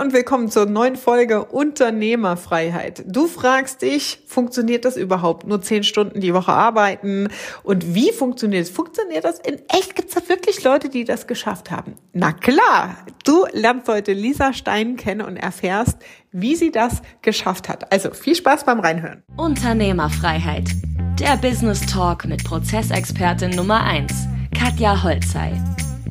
und willkommen zur neuen Folge Unternehmerfreiheit. Du fragst dich, funktioniert das überhaupt? Nur zehn Stunden die Woche arbeiten? Und wie funktioniert es? Funktioniert das in echt? Gibt es da wirklich Leute, die das geschafft haben? Na klar, du lernst heute Lisa Stein kennen und erfährst, wie sie das geschafft hat. Also viel Spaß beim Reinhören. Unternehmerfreiheit. Der Business Talk mit Prozessexpertin Nummer eins, Katja Holzei.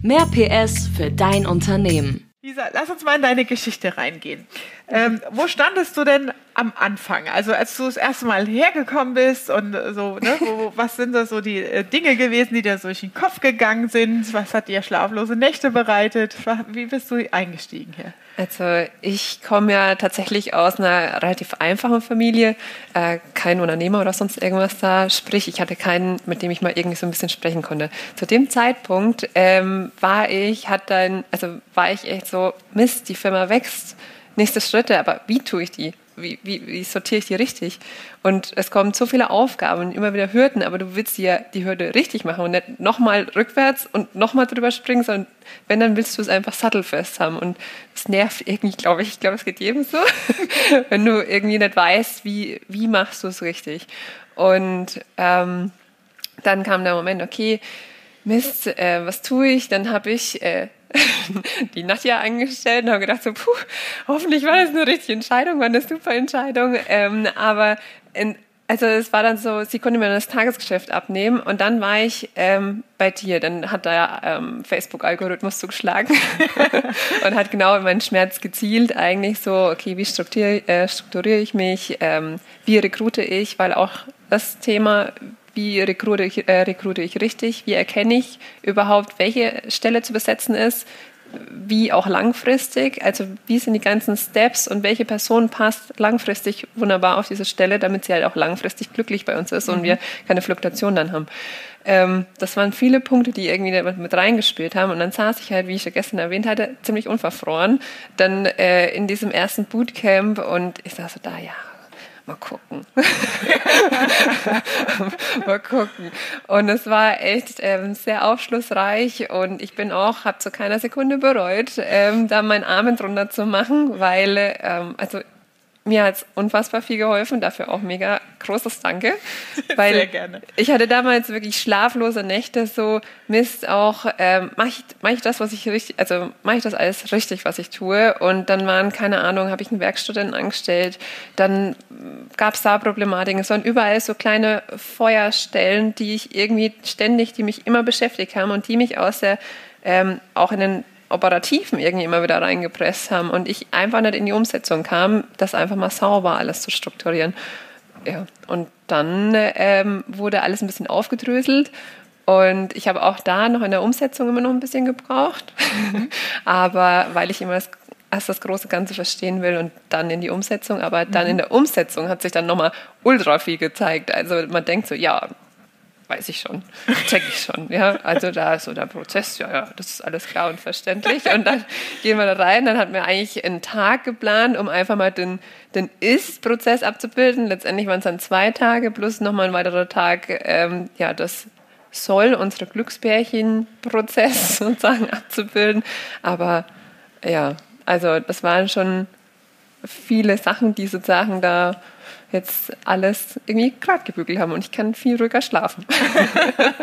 Mehr PS für dein Unternehmen. Lisa, lass uns mal in deine Geschichte reingehen. Ähm, wo standest du denn am Anfang? Also als du das erste Mal hergekommen bist und so, ne, wo, was sind da so die äh, Dinge gewesen, die dir so durch den Kopf gegangen sind? Was hat dir schlaflose Nächte bereitet? Wie bist du eingestiegen hier? Also ich komme ja tatsächlich aus einer relativ einfachen Familie, äh, kein Unternehmer oder sonst irgendwas da. Sprich, ich hatte keinen, mit dem ich mal irgendwie so ein bisschen sprechen konnte. Zu dem Zeitpunkt ähm, war ich, hat dann, also war ich echt so, Mist, die Firma wächst, nächste Schritte, aber wie tue ich die? wie, wie, wie sortiere ich die richtig? Und es kommen so viele Aufgaben immer wieder Hürden, aber du willst ja die Hürde richtig machen und nicht nochmal rückwärts und nochmal drüber springen, sondern wenn, dann willst du es einfach sattelfest haben. Und das nervt irgendwie, glaube ich. Ich glaube, es geht jedem so, wenn du irgendwie nicht weißt, wie, wie machst du es richtig. Und ähm, dann kam der Moment, okay, Mist, äh, was tue ich? Dann habe ich äh, die Nadja angestellt und habe gedacht, so, puh, hoffentlich war das eine richtige Entscheidung, war eine super Entscheidung. Ähm, aber in, also es war dann so, sie konnte mir das Tagesgeschäft abnehmen und dann war ich ähm, bei dir. Dann hat der ähm, Facebook-Algorithmus zugeschlagen und hat genau in meinen Schmerz gezielt. Eigentlich so, okay, wie strukturiere, äh, strukturiere ich mich, ähm, wie rekrute ich, weil auch das Thema wie rekrute ich, äh, rekrute ich richtig, wie erkenne ich überhaupt, welche Stelle zu besetzen ist, wie auch langfristig, also wie sind die ganzen Steps und welche Person passt langfristig wunderbar auf diese Stelle, damit sie halt auch langfristig glücklich bei uns ist mhm. und wir keine Fluktuation dann haben. Ähm, das waren viele Punkte, die irgendwie mit reingespielt haben und dann saß ich halt, wie ich ja gestern erwähnt hatte, ziemlich unverfroren, dann äh, in diesem ersten Bootcamp und ich saß so da, ja, mal gucken. mal gucken. Und es war echt ähm, sehr aufschlussreich und ich bin auch, habe zu keiner Sekunde bereut, ähm, da meinen Armen drunter zu machen, weil, ähm, also mir hat es unfassbar viel geholfen, dafür auch mega großes Danke. Weil Sehr gerne. Ich hatte damals wirklich schlaflose Nächte, so Mist auch, ähm, mache ich, mach ich das, was ich richtig, also mache ich das alles richtig, was ich tue. Und dann waren, keine Ahnung, habe ich einen Werkstudenten angestellt, dann gab es da Problematiken. Es waren überall so kleine Feuerstellen, die ich irgendwie ständig, die mich immer beschäftigt haben und die mich aus der, ähm, auch in den Operativen irgendwie immer wieder reingepresst haben und ich einfach nicht in die Umsetzung kam, das einfach mal sauber alles zu strukturieren. Ja, und dann ähm, wurde alles ein bisschen aufgedröselt und ich habe auch da noch in der Umsetzung immer noch ein bisschen gebraucht, mhm. aber weil ich immer das, erst das große Ganze verstehen will und dann in die Umsetzung, aber dann mhm. in der Umsetzung hat sich dann nochmal ultra viel gezeigt. Also man denkt so, ja, weiß ich schon, check ich schon. Ja, also da ist so der Prozess, ja, ja, das ist alles klar und verständlich. Und dann gehen wir da rein. Dann hatten wir eigentlich einen Tag geplant, um einfach mal den, den Ist-Prozess abzubilden. Letztendlich waren es dann zwei Tage plus nochmal ein weiterer Tag, ähm, ja, das soll unsere Glückspärchen-Prozess sozusagen abzubilden. Aber ja, also das waren schon viele Sachen, die sozusagen da jetzt alles irgendwie gerade gebügelt haben und ich kann viel ruhiger schlafen.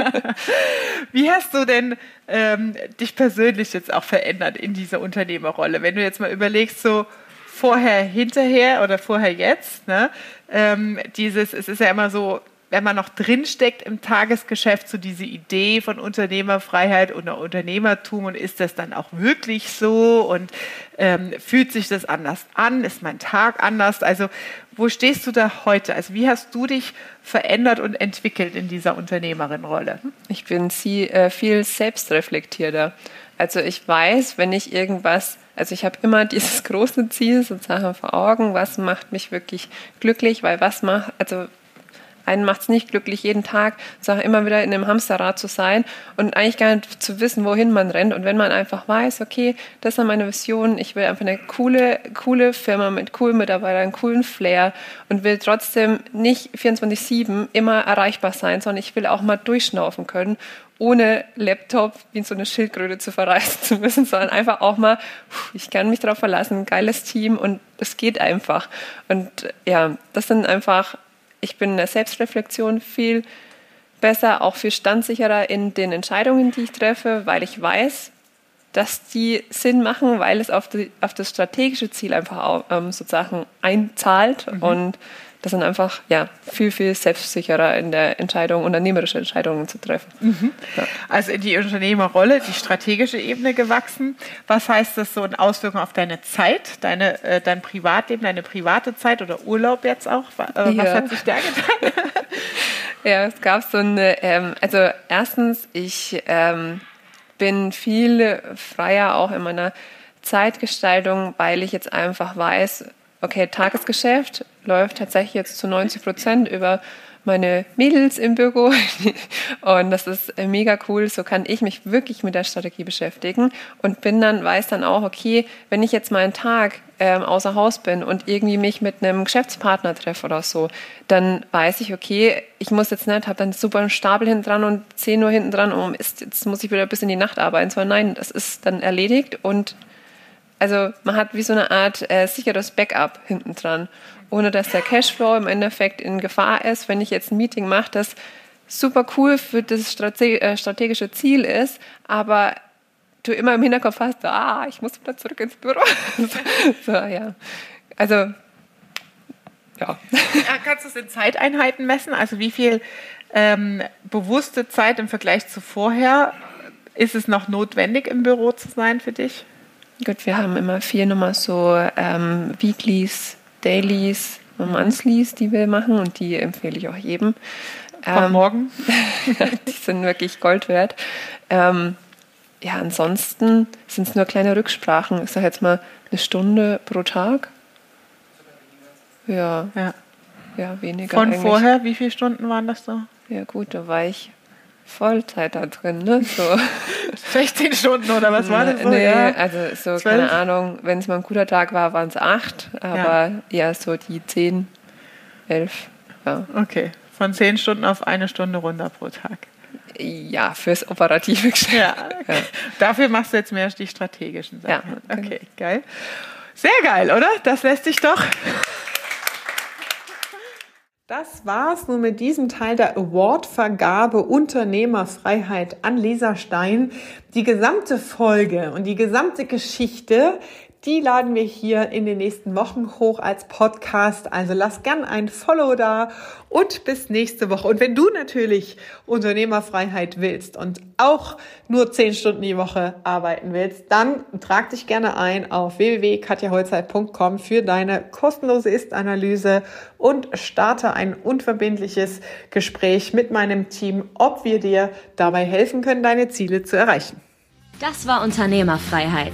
Wie hast du denn ähm, dich persönlich jetzt auch verändert in dieser Unternehmerrolle? Wenn du jetzt mal überlegst, so vorher, hinterher oder vorher, jetzt, ne? Ähm, dieses, es ist ja immer so, wenn man noch drinsteckt im Tagesgeschäft, so diese Idee von Unternehmerfreiheit oder Unternehmertum und ist das dann auch wirklich so und ähm, fühlt sich das anders an? Ist mein Tag anders? Also wo stehst du da heute? Also wie hast du dich verändert und entwickelt in dieser Unternehmerin-Rolle? Ich bin sie, äh, viel selbstreflektierter. Also ich weiß, wenn ich irgendwas also ich habe immer dieses große Ziel sozusagen vor Augen, was macht mich wirklich glücklich, weil was macht, also einen macht es nicht glücklich, jeden Tag immer wieder in einem Hamsterrad zu sein und eigentlich gar nicht zu wissen, wohin man rennt. Und wenn man einfach weiß, okay, das ist meine Vision, ich will einfach eine coole, coole Firma mit coolen Mitarbeitern, coolen Flair und will trotzdem nicht 24-7 immer erreichbar sein, sondern ich will auch mal durchschnaufen können ohne Laptop wie in so eine Schildkröte zu verreisen zu müssen, sondern einfach auch mal, ich kann mich darauf verlassen, geiles Team und es geht einfach. Und ja, das sind einfach, ich bin in der Selbstreflexion viel besser, auch viel standsicherer in den Entscheidungen, die ich treffe, weil ich weiß, dass die Sinn machen, weil es auf, die, auf das strategische Ziel einfach auch, ähm, sozusagen einzahlt mhm. und das sind einfach ja, viel, viel selbstsicherer in der Entscheidung, unternehmerische Entscheidungen zu treffen. Mhm. Ja. Also in die Unternehmerrolle, die strategische Ebene gewachsen. Was heißt das so in Auswirkungen auf deine Zeit, deine, äh, dein Privatleben, deine private Zeit oder Urlaub jetzt auch? Äh, was ja. hat sich da getan? ja, es gab so eine, ähm, also erstens, ich ähm, bin viel freier auch in meiner Zeitgestaltung, weil ich jetzt einfach weiß, okay, Tagesgeschäft läuft tatsächlich jetzt zu 90 Prozent über meine Mädels im Büro und das ist mega cool. So kann ich mich wirklich mit der Strategie beschäftigen und bin dann, weiß dann auch, okay, wenn ich jetzt mal einen Tag ähm, außer Haus bin und irgendwie mich mit einem Geschäftspartner treffe oder so, dann weiß ich, okay, ich muss jetzt nicht, habe dann super einen Stapel hinten dran und 10 Uhr hinten dran, um ist, jetzt muss ich wieder bis in die Nacht arbeiten, sondern nein, das ist dann erledigt und also man hat wie so eine Art äh, sicheres Backup hinten dran, ohne dass der Cashflow im Endeffekt in Gefahr ist. Wenn ich jetzt ein Meeting mache, das super cool für das äh, strategische Ziel ist, aber du immer im Hinterkopf hast, ah, ich muss wieder zurück ins Büro. so, ja. Also, ja. Kannst du es in Zeiteinheiten messen? Also wie viel ähm, bewusste Zeit im Vergleich zu vorher ist es noch notwendig, im Büro zu sein für dich? Gut, wir haben immer vier nochmal so ähm, Weeklies, Dailies und Monthlies, die wir machen und die empfehle ich auch jedem. Ähm, morgen. die sind wirklich Gold wert. Ähm, ja, ansonsten sind es nur kleine Rücksprachen. Ich sage jetzt mal eine Stunde pro Tag. Ja. Ja, ja weniger. Von eigentlich. vorher, wie viele Stunden waren das so? Ja, gut, da war ich Vollzeit da drin, ne? So. 16 Stunden oder was war das so? Nee, ja? also so, 12? keine Ahnung, wenn es mal ein guter Tag war, waren es acht, aber ja. ja. so die 10, 11, ja. Okay, von 10 Stunden auf eine Stunde runter pro Tag. Ja, fürs operative Geschäft. Ja, okay. ja. Dafür machst du jetzt mehr die strategischen Sachen. Ja, okay, geil. Sehr geil, oder? Das lässt sich doch das war's nun mit diesem Teil der Awardvergabe Unternehmerfreiheit an Lisa Stein. Die gesamte Folge und die gesamte Geschichte die laden wir hier in den nächsten Wochen hoch als Podcast. Also lass gern ein Follow da und bis nächste Woche. Und wenn du natürlich Unternehmerfreiheit willst und auch nur zehn Stunden die Woche arbeiten willst, dann trag dich gerne ein auf www.katjaholzeit.com für deine kostenlose Ist-Analyse und starte ein unverbindliches Gespräch mit meinem Team, ob wir dir dabei helfen können, deine Ziele zu erreichen. Das war Unternehmerfreiheit